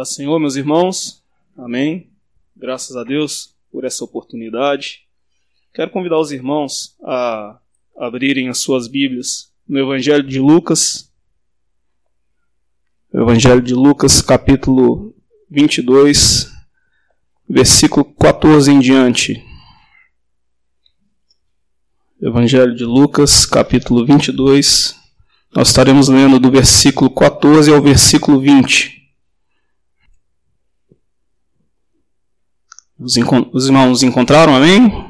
Paz Senhor, meus irmãos. Amém. Graças a Deus por essa oportunidade. Quero convidar os irmãos a abrirem as suas Bíblias no Evangelho de Lucas. Evangelho de Lucas, capítulo 22, versículo 14 em diante. Evangelho de Lucas, capítulo 22. Nós estaremos lendo do versículo 14 ao versículo 20. Os, os irmãos encontraram, amém?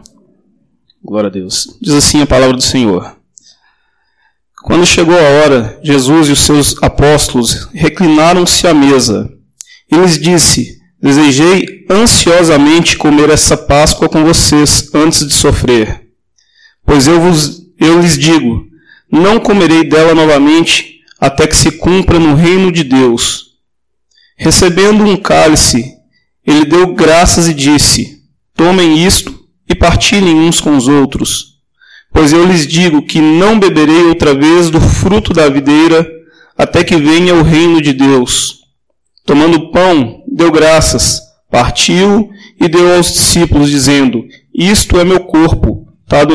Glória a Deus. Diz assim a palavra do Senhor. Quando chegou a hora, Jesus e os seus apóstolos reclinaram-se à mesa. E lhes disse: Desejei ansiosamente comer essa Páscoa com vocês antes de sofrer. Pois eu, vos, eu lhes digo: não comerei dela novamente até que se cumpra no reino de Deus. Recebendo um cálice, ele deu graças e disse: Tomem isto e partilhem uns com os outros. Pois eu lhes digo que não beberei outra vez do fruto da videira até que venha o reino de Deus. Tomando o pão, deu graças, partiu e deu aos discípulos, dizendo: Isto é meu corpo,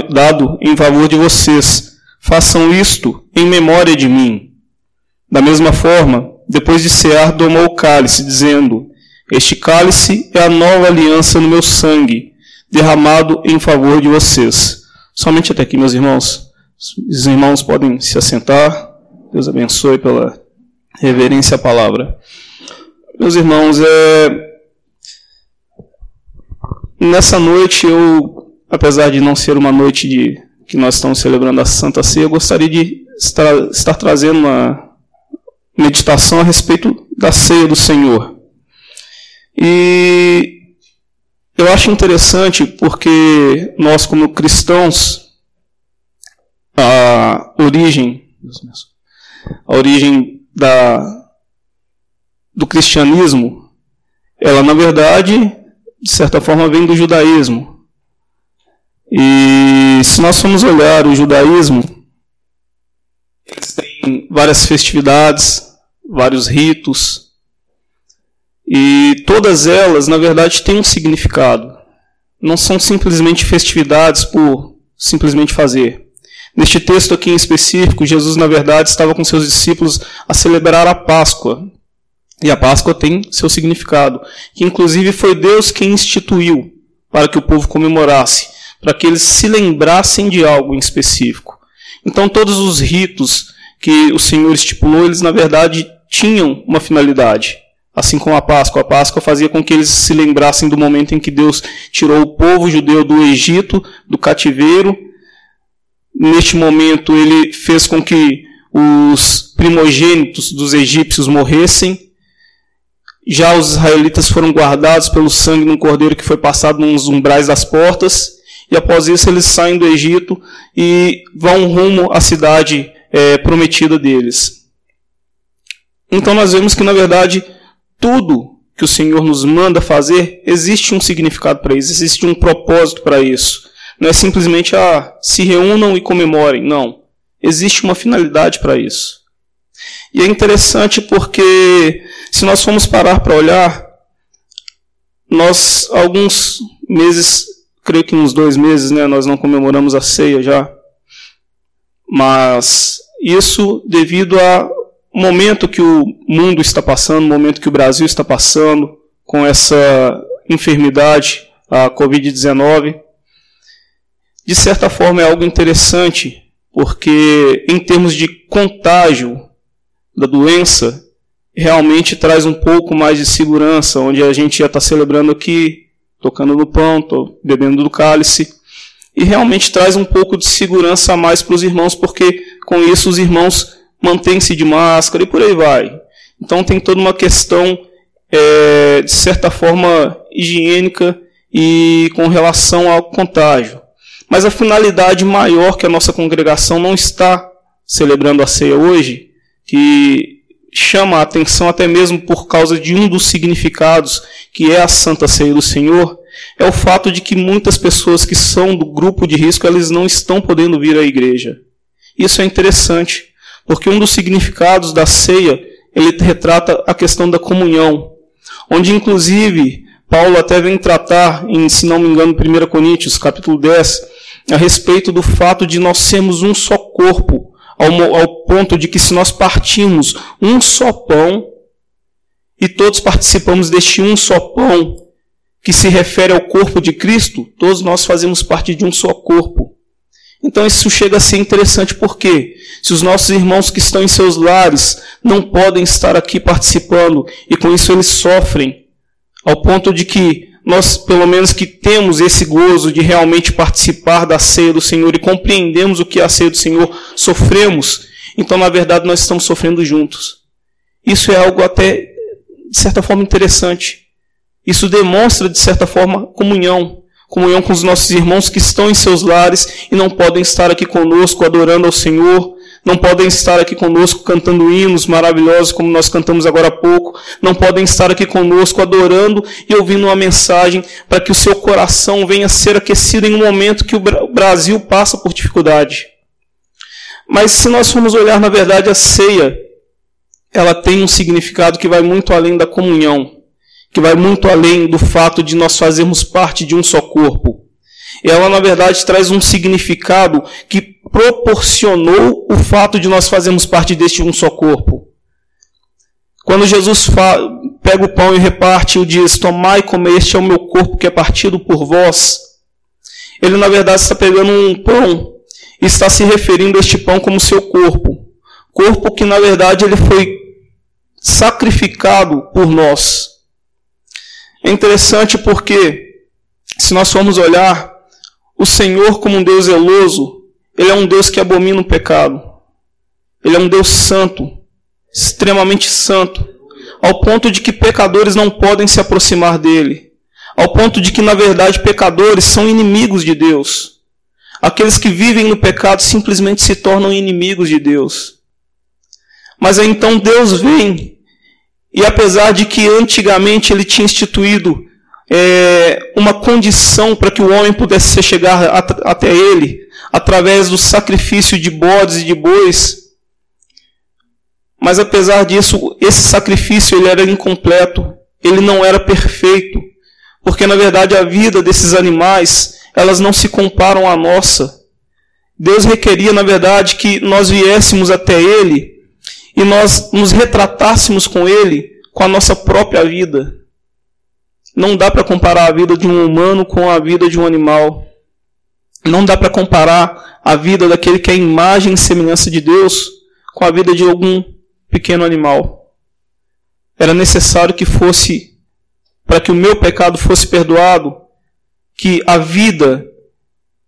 dado em favor de vocês. Façam isto em memória de mim. Da mesma forma, depois de cear, tomou o cálice, dizendo: este cálice é a nova aliança no meu sangue, derramado em favor de vocês. Somente até aqui, meus irmãos. Os irmãos podem se assentar. Deus abençoe pela reverência à palavra. Meus irmãos, é... nessa noite eu, apesar de não ser uma noite de que nós estamos celebrando a Santa Ceia, eu gostaria de estar, estar trazendo uma meditação a respeito da ceia do Senhor. E eu acho interessante porque nós, como cristãos, a origem, a origem da, do cristianismo, ela na verdade, de certa forma, vem do judaísmo. E se nós formos olhar o judaísmo, eles têm várias festividades, vários ritos, e todas elas, na verdade, têm um significado. Não são simplesmente festividades por simplesmente fazer. Neste texto aqui em específico, Jesus, na verdade, estava com seus discípulos a celebrar a Páscoa. E a Páscoa tem seu significado, que inclusive foi Deus quem instituiu para que o povo comemorasse, para que eles se lembrassem de algo em específico. Então, todos os ritos que o Senhor estipulou, eles na verdade tinham uma finalidade. Assim como a Páscoa. A Páscoa fazia com que eles se lembrassem do momento em que Deus tirou o povo judeu do Egito, do cativeiro. Neste momento, ele fez com que os primogênitos dos egípcios morressem. Já os israelitas foram guardados pelo sangue de um cordeiro que foi passado nos umbrais das portas. E após isso, eles saem do Egito e vão rumo à cidade é, prometida deles. Então, nós vemos que, na verdade, tudo que o Senhor nos manda fazer, existe um significado para isso, existe um propósito para isso. Não é simplesmente, ah, se reúnam e comemorem. Não. Existe uma finalidade para isso. E é interessante porque, se nós formos parar para olhar, nós, alguns meses, creio que uns dois meses, né, nós não comemoramos a ceia já. Mas isso devido a momento que o mundo está passando, o momento que o Brasil está passando com essa enfermidade, a Covid-19, de certa forma é algo interessante, porque em termos de contágio da doença, realmente traz um pouco mais de segurança, onde a gente já está celebrando aqui, tocando no pão, bebendo do cálice, e realmente traz um pouco de segurança a mais para os irmãos, porque com isso os irmãos mantém-se de máscara e por aí vai. Então tem toda uma questão, é, de certa forma, higiênica e com relação ao contágio. Mas a finalidade maior que a nossa congregação não está celebrando a ceia hoje, que chama a atenção até mesmo por causa de um dos significados, que é a Santa Ceia do Senhor, é o fato de que muitas pessoas que são do grupo de risco, elas não estão podendo vir à igreja. Isso é interessante, porque um dos significados da ceia, ele retrata a questão da comunhão. onde inclusive Paulo até vem tratar, em, se não me engano, 1 Coríntios, capítulo 10, a respeito do fato de nós sermos um só corpo, ao, ao ponto de que se nós partimos um só pão, e todos participamos deste um só pão, que se refere ao corpo de Cristo, todos nós fazemos parte de um só corpo. Então isso chega a ser interessante porque se os nossos irmãos que estão em seus lares não podem estar aqui participando e com isso eles sofrem, ao ponto de que nós, pelo menos que temos esse gozo de realmente participar da ceia do Senhor e compreendemos o que é a ceia do Senhor, sofremos, então na verdade nós estamos sofrendo juntos. Isso é algo até de certa forma interessante. Isso demonstra de certa forma comunhão comunhão com os nossos irmãos que estão em seus lares e não podem estar aqui conosco adorando ao Senhor, não podem estar aqui conosco cantando hinos maravilhosos como nós cantamos agora há pouco, não podem estar aqui conosco adorando e ouvindo uma mensagem para que o seu coração venha a ser aquecido em um momento que o Brasil passa por dificuldade. Mas se nós formos olhar na verdade a ceia, ela tem um significado que vai muito além da comunhão que vai muito além do fato de nós fazermos parte de um só corpo. Ela, na verdade, traz um significado que proporcionou o fato de nós fazermos parte deste um só corpo. Quando Jesus pega o pão e reparte e diz: Tomai e comei, este é o meu corpo que é partido por vós. Ele, na verdade, está pegando um pão e está se referindo a este pão como seu corpo. Corpo que, na verdade, ele foi sacrificado por nós. É interessante porque, se nós formos olhar, o Senhor, como um Deus zeloso, ele é um Deus que abomina o pecado. Ele é um Deus santo, extremamente santo, ao ponto de que pecadores não podem se aproximar dele. Ao ponto de que, na verdade, pecadores são inimigos de Deus. Aqueles que vivem no pecado simplesmente se tornam inimigos de Deus. Mas aí então Deus vem e apesar de que antigamente ele tinha instituído é, uma condição para que o homem pudesse chegar at até ele, através do sacrifício de bodes e de bois, mas apesar disso, esse sacrifício ele era incompleto, ele não era perfeito, porque na verdade a vida desses animais, elas não se comparam à nossa. Deus requeria, na verdade, que nós viéssemos até ele e nós nos retratássemos com Ele com a nossa própria vida. Não dá para comparar a vida de um humano com a vida de um animal. Não dá para comparar a vida daquele que é imagem e semelhança de Deus com a vida de algum pequeno animal. Era necessário que fosse, para que o meu pecado fosse perdoado, que a vida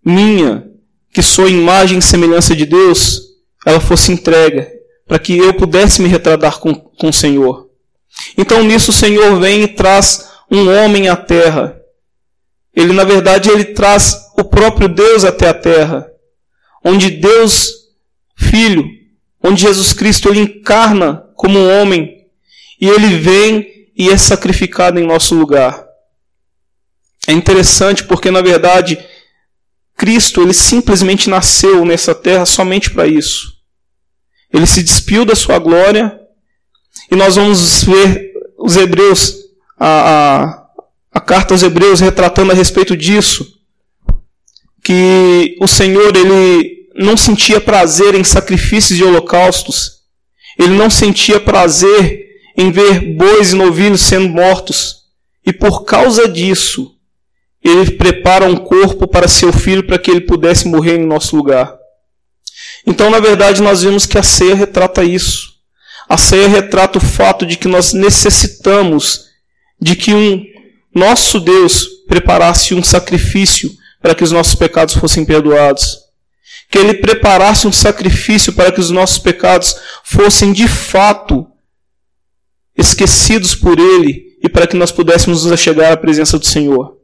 minha, que sou imagem e semelhança de Deus, ela fosse entregue para que eu pudesse me retratar com, com o Senhor. Então nisso o Senhor vem e traz um homem à terra. Ele, na verdade, ele traz o próprio Deus até a terra. Onde Deus, Filho, onde Jesus Cristo, ele encarna como um homem. E ele vem e é sacrificado em nosso lugar. É interessante porque, na verdade, Cristo, ele simplesmente nasceu nessa terra somente para isso. Ele se despiu da sua glória. E nós vamos ver os Hebreus, a, a, a carta aos Hebreus retratando a respeito disso. Que o Senhor, ele não sentia prazer em sacrifícios de holocaustos. Ele não sentia prazer em ver bois e novilhos sendo mortos. E por causa disso, ele prepara um corpo para seu filho para que ele pudesse morrer em nosso lugar. Então, na verdade, nós vimos que a ceia retrata isso. A ceia retrata o fato de que nós necessitamos de que um nosso Deus preparasse um sacrifício para que os nossos pecados fossem perdoados. Que ele preparasse um sacrifício para que os nossos pecados fossem de fato esquecidos por ele e para que nós pudéssemos nos chegar à presença do Senhor.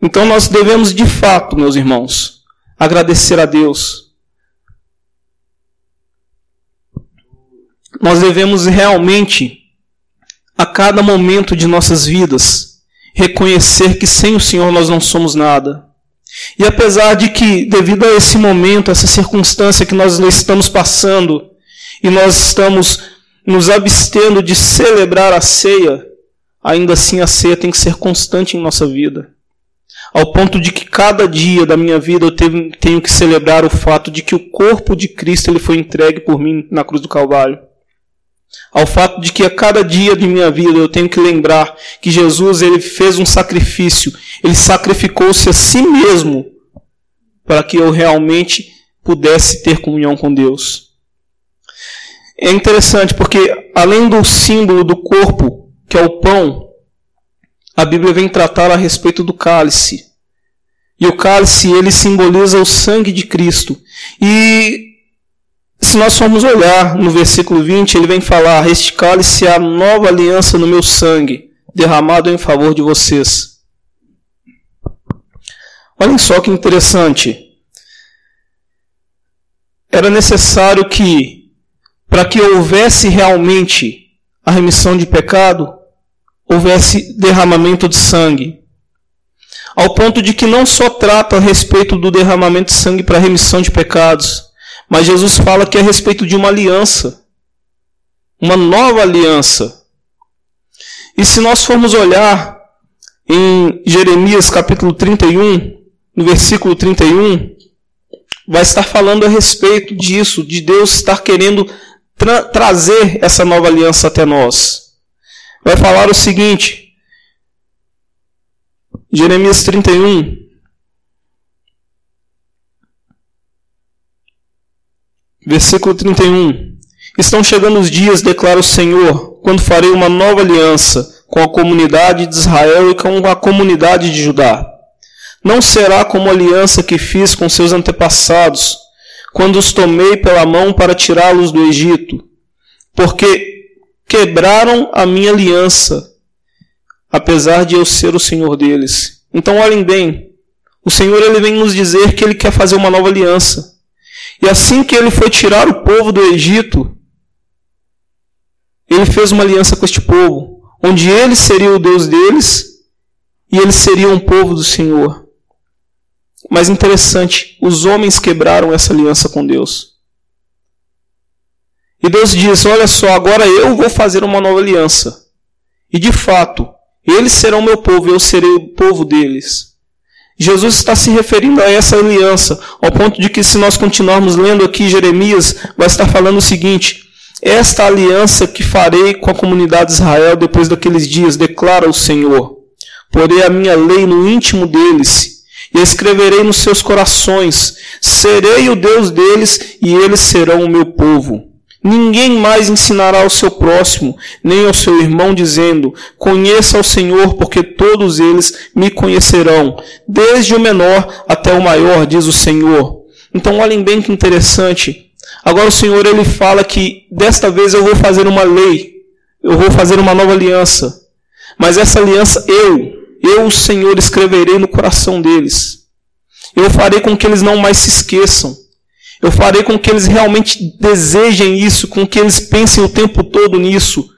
Então nós devemos de fato, meus irmãos, agradecer a Deus. Nós devemos realmente, a cada momento de nossas vidas, reconhecer que sem o Senhor nós não somos nada. E apesar de que, devido a esse momento, essa circunstância que nós estamos passando, e nós estamos nos abstendo de celebrar a ceia, ainda assim a ceia tem que ser constante em nossa vida. Ao ponto de que cada dia da minha vida eu tenho que celebrar o fato de que o corpo de Cristo ele foi entregue por mim na cruz do Calvário. Ao fato de que a cada dia de minha vida eu tenho que lembrar que Jesus ele fez um sacrifício, ele sacrificou-se a si mesmo para que eu realmente pudesse ter comunhão com Deus. É interessante porque, além do símbolo do corpo, que é o pão, a Bíblia vem tratar a respeito do cálice. E o cálice, ele simboliza o sangue de Cristo. E se nós formos olhar no versículo 20, ele vem falar: Este cálice é a nova aliança no meu sangue, derramado em favor de vocês. Olhem só que interessante era necessário que, para que houvesse realmente a remissão de pecado, houvesse derramamento de sangue. Ao ponto de que não só trata a respeito do derramamento de sangue para remissão de pecados, mas Jesus fala que é a respeito de uma aliança, uma nova aliança. E se nós formos olhar em Jeremias capítulo 31, no versículo 31, vai estar falando a respeito disso, de Deus estar querendo tra trazer essa nova aliança até nós. Vai falar o seguinte, Jeremias 31, versículo 31. Estão chegando os dias, declara o Senhor, quando farei uma nova aliança com a comunidade de Israel e com a comunidade de Judá. Não será como a aliança que fiz com seus antepassados, quando os tomei pela mão para tirá-los do Egito, porque quebraram a minha aliança, apesar de eu ser o Senhor deles. Então olhem bem, o Senhor ele vem nos dizer que ele quer fazer uma nova aliança. E assim que ele foi tirar o povo do Egito, ele fez uma aliança com este povo, onde ele seria o Deus deles e eles seriam o povo do Senhor. Mas interessante, os homens quebraram essa aliança com Deus. E Deus diz: Olha só, agora eu vou fazer uma nova aliança. E de fato, eles serão meu povo, eu serei o povo deles. Jesus está se referindo a essa aliança, ao ponto de que, se nós continuarmos lendo aqui Jeremias, vai estar falando o seguinte: Esta aliança que farei com a comunidade de Israel depois daqueles dias, declara o Senhor. Porei a minha lei no íntimo deles e escreverei nos seus corações: serei o Deus deles e eles serão o meu povo. Ninguém mais ensinará ao seu próximo, nem ao seu irmão, dizendo: Conheça o Senhor, porque todos eles me conhecerão, desde o menor até o maior, diz o Senhor. Então, olhem bem que interessante. Agora, o Senhor ele fala que desta vez eu vou fazer uma lei, eu vou fazer uma nova aliança. Mas essa aliança eu, eu, o Senhor, escreverei no coração deles. Eu farei com que eles não mais se esqueçam. Eu farei com que eles realmente desejem isso, com que eles pensem o tempo todo nisso.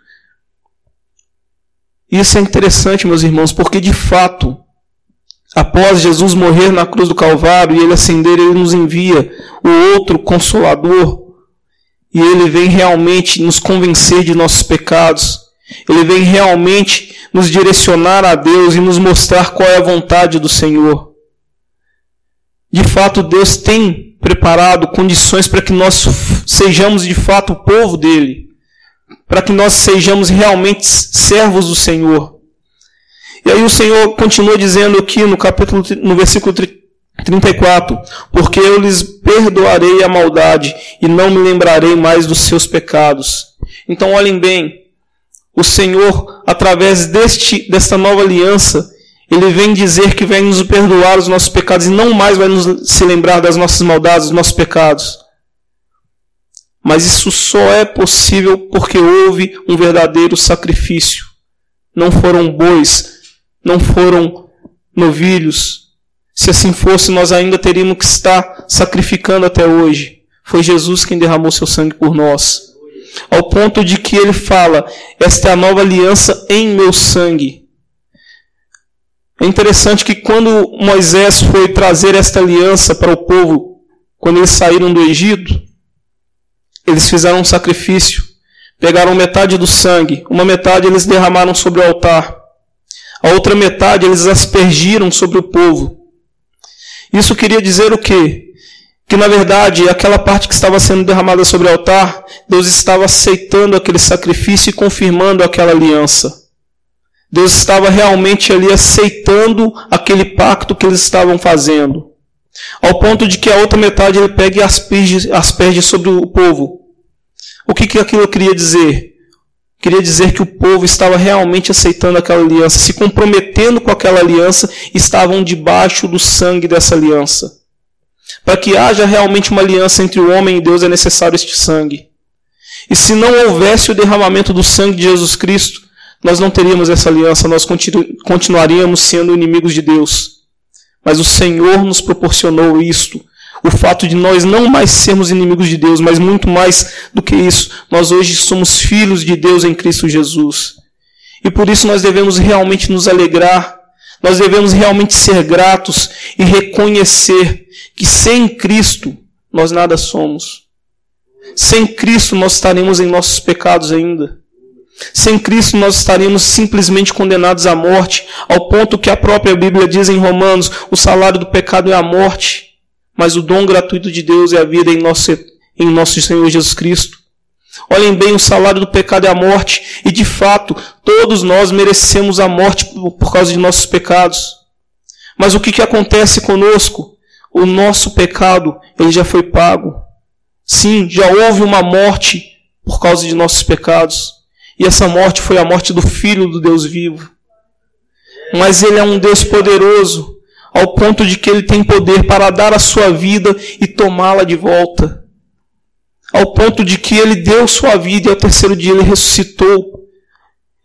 Isso é interessante, meus irmãos, porque de fato, após Jesus morrer na cruz do Calvário e ele ascender, ele nos envia o outro consolador. E ele vem realmente nos convencer de nossos pecados. Ele vem realmente nos direcionar a Deus e nos mostrar qual é a vontade do Senhor. De fato, Deus tem preparado condições para que nós sejamos de fato o povo dele, para que nós sejamos realmente servos do Senhor. E aí o Senhor continua dizendo aqui no capítulo no versículo 34, porque eu lhes perdoarei a maldade e não me lembrarei mais dos seus pecados. Então olhem bem, o Senhor, através deste, desta nova aliança, ele vem dizer que vem nos perdoar os nossos pecados e não mais vai nos se lembrar das nossas maldades, dos nossos pecados. Mas isso só é possível porque houve um verdadeiro sacrifício. Não foram bois, não foram novilhos. Se assim fosse, nós ainda teríamos que estar sacrificando até hoje. Foi Jesus quem derramou seu sangue por nós ao ponto de que ele fala: Esta é a nova aliança em meu sangue. É interessante que quando Moisés foi trazer esta aliança para o povo, quando eles saíram do Egito, eles fizeram um sacrifício, pegaram metade do sangue, uma metade eles derramaram sobre o altar, a outra metade eles aspergiram sobre o povo. Isso queria dizer o quê? Que na verdade aquela parte que estava sendo derramada sobre o altar, Deus estava aceitando aquele sacrifício e confirmando aquela aliança. Deus estava realmente ali aceitando aquele pacto que eles estavam fazendo. Ao ponto de que a outra metade ele pega e asperge, sobre o povo. O que, que aquilo queria dizer? Queria dizer que o povo estava realmente aceitando aquela aliança, se comprometendo com aquela aliança, estavam debaixo do sangue dessa aliança. Para que haja realmente uma aliança entre o homem e Deus é necessário este sangue. E se não houvesse o derramamento do sangue de Jesus Cristo, nós não teríamos essa aliança, nós continu continuaríamos sendo inimigos de Deus. Mas o Senhor nos proporcionou isto. O fato de nós não mais sermos inimigos de Deus, mas muito mais do que isso, nós hoje somos filhos de Deus em Cristo Jesus. E por isso nós devemos realmente nos alegrar, nós devemos realmente ser gratos e reconhecer que sem Cristo nós nada somos. Sem Cristo nós estaremos em nossos pecados ainda. Sem Cristo nós estaríamos simplesmente condenados à morte, ao ponto que a própria Bíblia diz em Romanos: o salário do pecado é a morte, mas o dom gratuito de Deus é a vida em nosso, em nosso Senhor Jesus Cristo. Olhem bem, o salário do pecado é a morte, e de fato, todos nós merecemos a morte por causa de nossos pecados. Mas o que, que acontece conosco? O nosso pecado, ele já foi pago. Sim, já houve uma morte por causa de nossos pecados. E essa morte foi a morte do Filho do Deus vivo. Mas Ele é um Deus poderoso, ao ponto de que Ele tem poder para dar a sua vida e tomá-la de volta. Ao ponto de que Ele deu sua vida e ao terceiro dia Ele ressuscitou.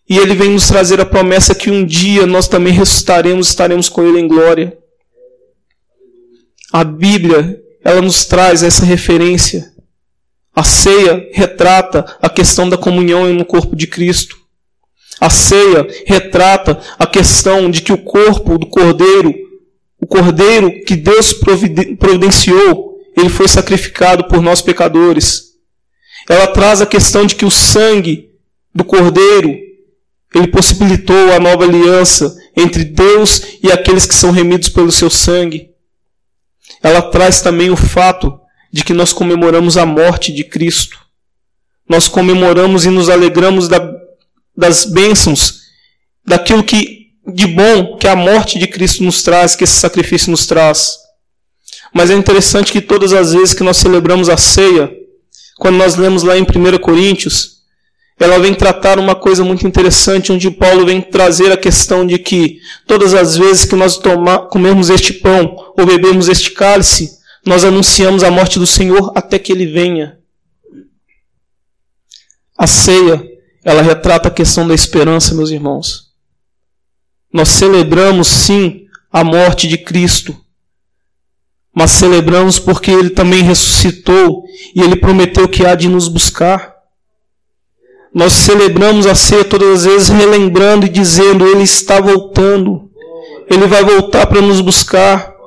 E Ele vem nos trazer a promessa que um dia nós também ressuscitaremos, estaremos com Ele em glória. A Bíblia, ela nos traz essa referência a ceia retrata a questão da comunhão no corpo de Cristo. A ceia retrata a questão de que o corpo do cordeiro, o cordeiro que Deus providenciou, ele foi sacrificado por nós pecadores. Ela traz a questão de que o sangue do cordeiro, ele possibilitou a nova aliança entre Deus e aqueles que são remidos pelo seu sangue. Ela traz também o fato de que nós comemoramos a morte de Cristo. Nós comemoramos e nos alegramos da, das bênçãos, daquilo que de bom que a morte de Cristo nos traz, que esse sacrifício nos traz. Mas é interessante que todas as vezes que nós celebramos a ceia, quando nós lemos lá em 1 Coríntios, ela vem tratar uma coisa muito interessante, onde Paulo vem trazer a questão de que todas as vezes que nós tomar, comemos este pão ou bebemos este cálice, nós anunciamos a morte do Senhor até que ele venha. A ceia, ela retrata a questão da esperança, meus irmãos. Nós celebramos sim a morte de Cristo, mas celebramos porque ele também ressuscitou e ele prometeu que há de nos buscar. Nós celebramos a ceia todas as vezes relembrando e dizendo: Ele está voltando. Ele vai voltar para nos buscar.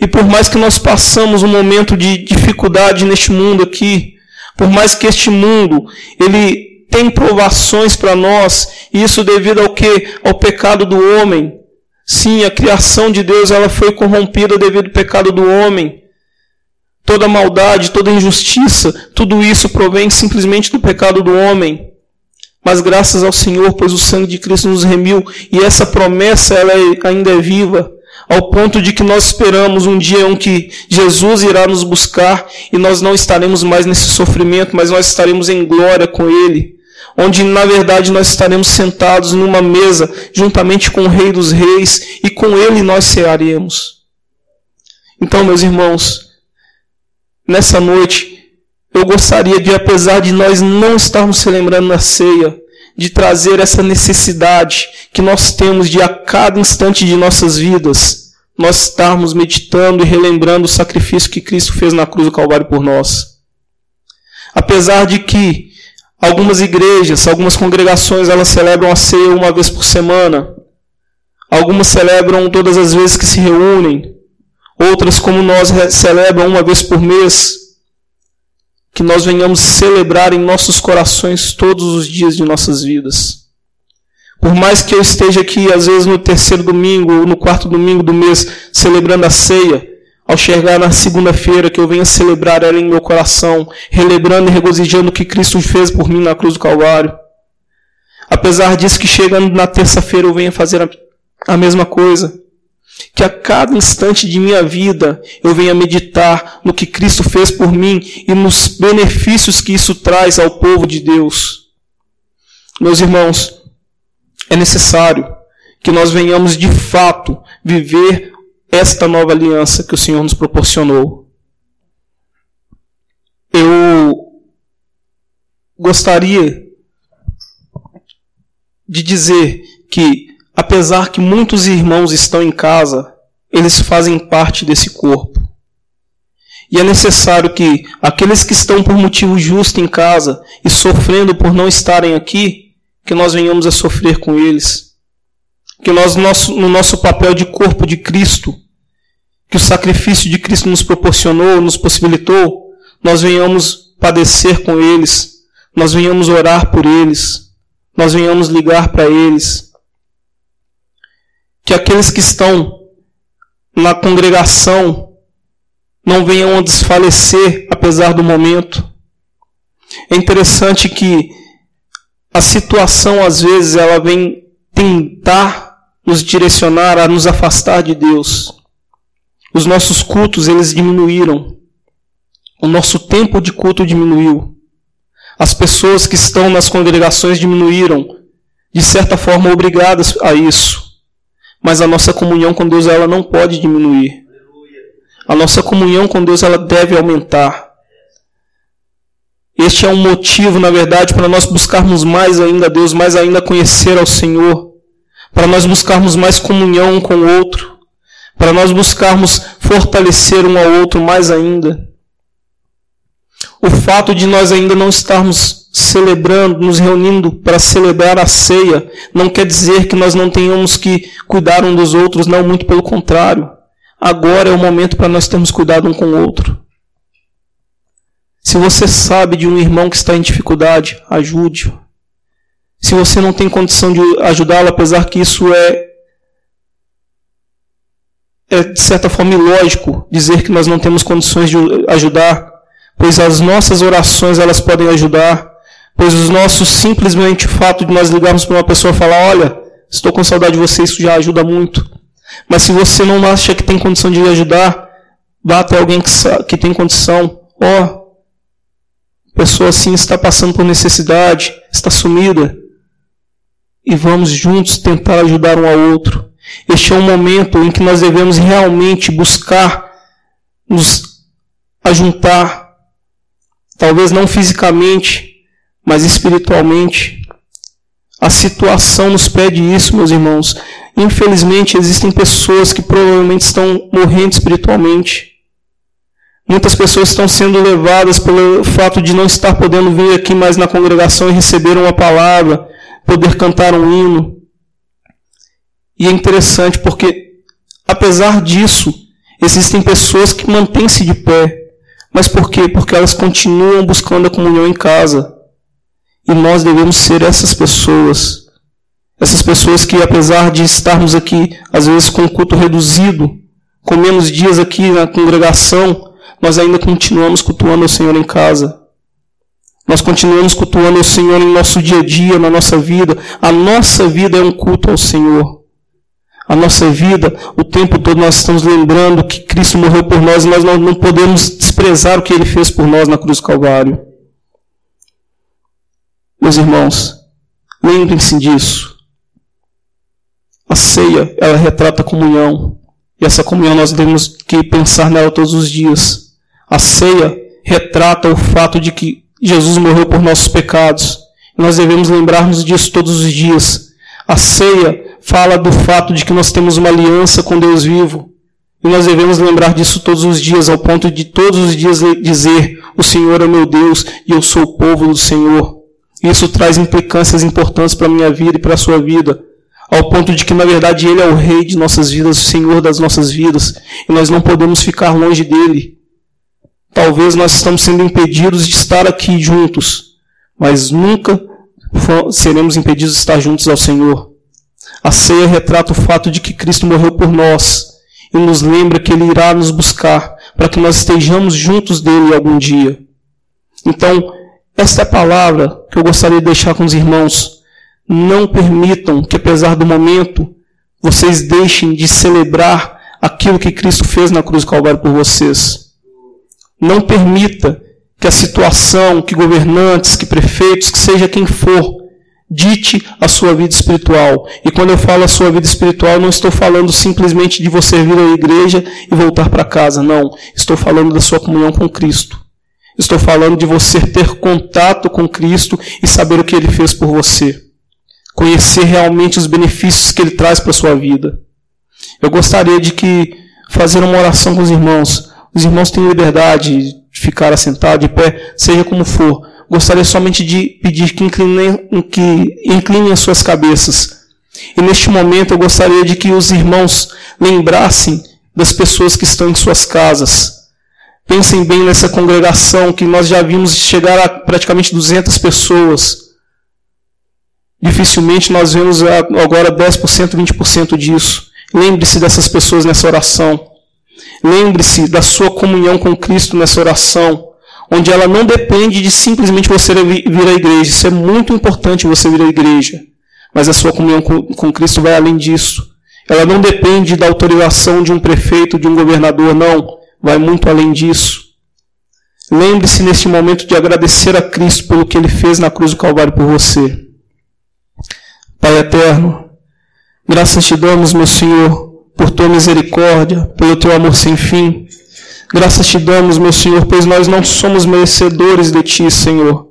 E por mais que nós passamos um momento de dificuldade neste mundo aqui, por mais que este mundo ele tem provações para nós, isso devido ao que? Ao pecado do homem. Sim, a criação de Deus ela foi corrompida devido ao pecado do homem. Toda maldade, toda injustiça, tudo isso provém simplesmente do pecado do homem. Mas graças ao Senhor, pois o sangue de Cristo nos remiu e essa promessa ela é, ainda é viva ao ponto de que nós esperamos um dia em que Jesus irá nos buscar e nós não estaremos mais nesse sofrimento, mas nós estaremos em glória com Ele, onde na verdade nós estaremos sentados numa mesa juntamente com o Rei dos Reis e com Ele nós cearemos. Então, meus irmãos, nessa noite eu gostaria de, apesar de nós não estarmos celebrando na ceia, de trazer essa necessidade que nós temos de a cada instante de nossas vidas, nós estarmos meditando e relembrando o sacrifício que Cristo fez na cruz do Calvário por nós. Apesar de que algumas igrejas, algumas congregações, elas celebram a ceia uma vez por semana, algumas celebram todas as vezes que se reúnem, outras, como nós, celebram uma vez por mês. que nós venhamos celebrar em nossos corações todos os dias de nossas vidas. Por mais que eu esteja aqui, às vezes no terceiro domingo ou no quarto domingo do mês, celebrando a ceia, ao chegar na segunda-feira, que eu venha celebrar ela em meu coração, relembrando e regozijando o que Cristo fez por mim na cruz do Calvário. Apesar disso, que chegando na terça-feira eu venha fazer a, mesma coisa. Que a cada instante de minha vida eu venha meditar no que Cristo fez por mim e nos benefícios que isso traz ao povo de Deus. Meus irmãos, é necessário que nós venhamos de fato viver esta nova aliança que o Senhor nos proporcionou. Eu gostaria de dizer que, apesar que muitos irmãos estão em casa, eles fazem parte desse corpo. E é necessário que aqueles que estão por motivo justo em casa e sofrendo por não estarem aqui, que nós venhamos a sofrer com eles. Que nós, no nosso papel de corpo de Cristo, que o sacrifício de Cristo nos proporcionou, nos possibilitou, nós venhamos padecer com eles, nós venhamos orar por eles, nós venhamos ligar para eles. Que aqueles que estão na congregação não venham a desfalecer apesar do momento. É interessante que a situação às vezes ela vem tentar nos direcionar a nos afastar de Deus. Os nossos cultos eles diminuíram. O nosso tempo de culto diminuiu. As pessoas que estão nas congregações diminuíram, de certa forma obrigadas a isso. Mas a nossa comunhão com Deus ela não pode diminuir. A nossa comunhão com Deus ela deve aumentar. Este é um motivo, na verdade, para nós buscarmos mais ainda a Deus, mais ainda conhecer ao Senhor, para nós buscarmos mais comunhão com o outro, para nós buscarmos fortalecer um ao outro mais ainda. O fato de nós ainda não estarmos celebrando, nos reunindo para celebrar a ceia, não quer dizer que nós não tenhamos que cuidar um dos outros, não, muito pelo contrário. Agora é o momento para nós termos cuidado um com o outro. Se você sabe de um irmão que está em dificuldade, ajude-o. Se você não tem condição de ajudá-lo, apesar que isso é, é de certa forma ilógico dizer que nós não temos condições de ajudar, pois as nossas orações elas podem ajudar, pois os nossos simplesmente fato de nós ligarmos para uma pessoa e falar, olha, estou com saudade de você, isso já ajuda muito. Mas se você não acha que tem condição de ajudar, vá até alguém que, que tem condição. Ó, oh, pessoa assim está passando por necessidade, está sumida. E vamos juntos tentar ajudar um ao outro. Este é um momento em que nós devemos realmente buscar nos ajuntar Talvez não fisicamente, mas espiritualmente. A situação nos pede isso, meus irmãos. Infelizmente, existem pessoas que provavelmente estão morrendo espiritualmente. Muitas pessoas estão sendo levadas pelo fato de não estar podendo vir aqui mais na congregação e receber uma palavra, poder cantar um hino. E é interessante porque, apesar disso, existem pessoas que mantêm-se de pé, mas por quê? Porque elas continuam buscando a comunhão em casa. E nós devemos ser essas pessoas. Essas pessoas que, apesar de estarmos aqui, às vezes com o culto reduzido, com menos dias aqui na congregação, nós ainda continuamos cultuando o Senhor em casa. Nós continuamos cultuando o Senhor em nosso dia a dia, na nossa vida. A nossa vida é um culto ao Senhor a nossa vida, o tempo todo nós estamos lembrando que Cristo morreu por nós e nós não, podemos desprezar o que ele fez por nós na cruz do Calvário. Meus irmãos, lembrem-se disso. A ceia, ela retrata a comunhão. E essa comunhão nós temos que pensar nela todos os dias. A ceia retrata o fato de que Jesus morreu por nossos pecados. Nós devemos lembrarmos disso todos os dias. A ceia fala do fato de que nós temos uma aliança com Deus vivo. E nós devemos lembrar disso todos os dias, ao ponto de todos os dias dizer: O Senhor é meu Deus e eu sou o povo do Senhor. Isso traz implicâncias importantes para a minha vida e para a sua vida, ao ponto de que, na verdade, Ele é o Rei de nossas vidas, o Senhor das nossas vidas, e nós não podemos ficar longe dele. Talvez nós estamos sendo impedidos de estar aqui juntos, mas nunca seremos impedidos de estar juntos ao Senhor. A ceia retrata o fato de que Cristo morreu por nós e nos lembra que Ele irá nos buscar para que nós estejamos juntos dele algum dia. Então, esta é a palavra que eu gostaria de deixar com os irmãos. Não permitam que, apesar do momento, vocês deixem de celebrar aquilo que Cristo fez na cruz do Calvário por vocês. Não permita que a situação, que governantes, que prefeitos, que seja quem for, dite a sua vida espiritual. E quando eu falo a sua vida espiritual, não estou falando simplesmente de você vir à igreja e voltar para casa. Não. Estou falando da sua comunhão com Cristo. Estou falando de você ter contato com Cristo e saber o que ele fez por você. Conhecer realmente os benefícios que ele traz para a sua vida. Eu gostaria de que fazer uma oração com os irmãos. Os irmãos têm liberdade de ficar assentado de pé, seja como for gostaria somente de pedir que inclinem, que inclinem as suas cabeças. E neste momento eu gostaria de que os irmãos lembrassem das pessoas que estão em suas casas. Pensem bem nessa congregação que nós já vimos chegar a praticamente 200 pessoas. Dificilmente nós vemos agora 10%, 20% disso. Lembre-se dessas pessoas nessa oração. Lembre-se da sua comunhão com Cristo nessa oração onde ela não depende de simplesmente você vir à igreja. Isso é muito importante você vir à igreja. Mas a sua comunhão com, Cristo vai além disso. Ela não depende da autorização de um prefeito, de um governador, não. Vai muito além disso. Lembre-se neste momento de agradecer a Cristo pelo que ele fez na cruz do Calvário por você. Pai eterno, graças te damos, meu Senhor, por tua misericórdia, pelo teu amor sem fim. Graças te damos, meu Senhor, pois nós não somos merecedores de ti, Senhor.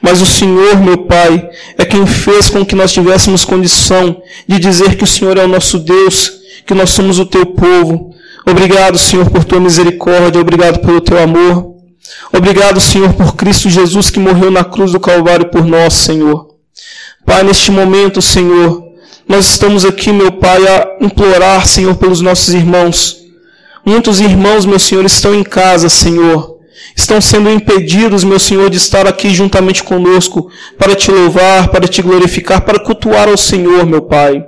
Mas o Senhor, meu Pai, é quem fez com que nós tivéssemos condição de dizer que o Senhor é o nosso Deus, que nós somos o teu povo. Obrigado, Senhor, por tua misericórdia, obrigado pelo teu amor. Obrigado, Senhor, por Cristo Jesus que morreu na cruz do Calvário por nós, Senhor. Pai, neste momento, Senhor, nós estamos aqui, meu Pai, a implorar, Senhor, pelos nossos irmãos. Muitos irmãos, meu Senhor, estão em casa, Senhor. Estão sendo impedidos, meu Senhor, de estar aqui juntamente conosco para te louvar, para te glorificar, para cultuar ao Senhor, meu Pai.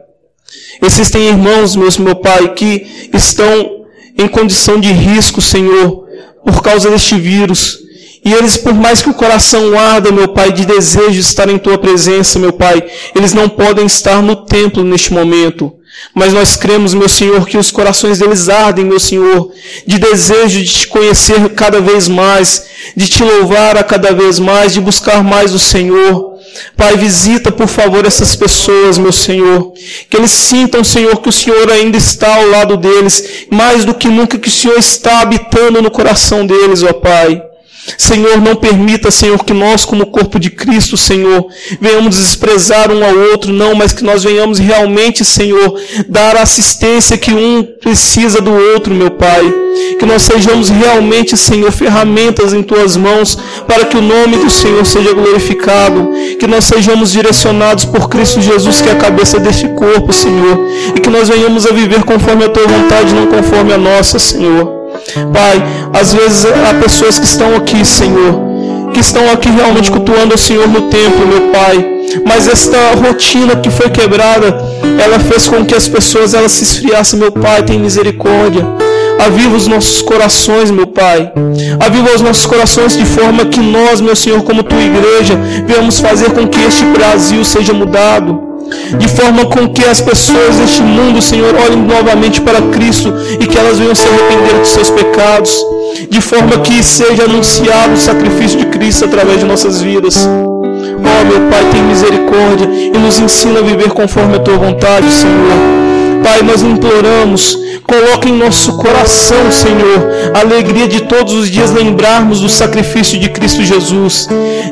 Existem irmãos, meus, meu Pai, que estão em condição de risco, Senhor, por causa deste vírus. E eles, por mais que o coração arda, meu Pai, de desejo de estar em Tua presença, meu Pai, eles não podem estar no templo neste momento. Mas nós cremos, meu Senhor, que os corações deles ardem, meu Senhor, de desejo de te conhecer cada vez mais, de te louvar a cada vez mais, de buscar mais o Senhor. Pai, visita, por favor, essas pessoas, meu Senhor. Que eles sintam, Senhor, que o Senhor ainda está ao lado deles, mais do que nunca que o Senhor está habitando no coração deles, ó Pai. Senhor, não permita, Senhor, que nós, como corpo de Cristo, Senhor, venhamos desprezar um ao outro, não, mas que nós venhamos realmente, Senhor, dar a assistência que um precisa do outro, meu Pai. Que nós sejamos realmente, Senhor, ferramentas em tuas mãos para que o nome do Senhor seja glorificado. Que nós sejamos direcionados por Cristo Jesus, que é a cabeça deste corpo, Senhor. E que nós venhamos a viver conforme a tua vontade, não conforme a nossa, Senhor. Pai, às vezes há pessoas que estão aqui, Senhor, que estão aqui realmente cultuando o Senhor no templo, meu Pai. Mas esta rotina que foi quebrada, ela fez com que as pessoas elas se esfriassem, meu Pai, tem misericórdia. Aviva os nossos corações, meu Pai. Aviva os nossos corações de forma que nós, meu Senhor, como tua igreja, venhamos fazer com que este Brasil seja mudado de forma com que as pessoas deste mundo, Senhor, olhem novamente para Cristo e que elas venham se arrepender dos seus pecados, de forma que seja anunciado o sacrifício de Cristo através de nossas vidas. Oh, meu Pai, tem misericórdia e nos ensina a viver conforme a tua vontade, Senhor. Pai, nós imploramos Coloque em nosso coração, Senhor, a alegria de todos os dias lembrarmos do sacrifício de Cristo Jesus.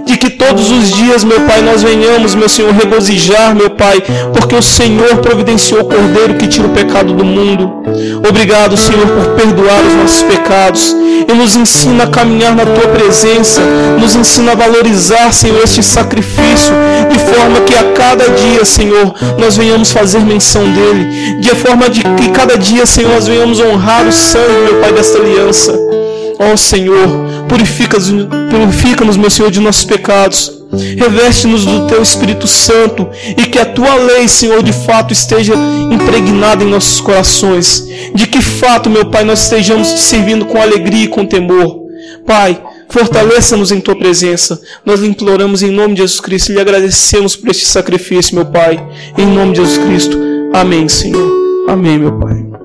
De que todos os dias, meu Pai, nós venhamos, meu Senhor, regozijar, meu Pai, porque o Senhor providenciou o Cordeiro que tira o pecado do mundo. Obrigado, Senhor, por perdoar os nossos pecados e nos ensina a caminhar na tua presença, nos ensina a valorizar, Senhor, este sacrifício, de forma que a cada dia, Senhor, nós venhamos fazer menção dele, de forma de que cada dia, Senhor, nós venhamos honrar o sangue, meu Pai, desta aliança. Ó Senhor, purifica-nos, purifica-nos, meu Senhor, de nossos pecados. Reveste-nos do teu Espírito Santo e que a tua lei, Senhor, de fato esteja impregnada em nossos corações. De que fato, meu Pai, nós estejamos te servindo com alegria e com temor. Pai, fortaleça-nos em tua presença. Nós lhe imploramos em nome de Jesus Cristo e lhe agradecemos por este sacrifício, meu Pai. Em nome de Jesus Cristo. Amém, Senhor. Amém, meu Pai.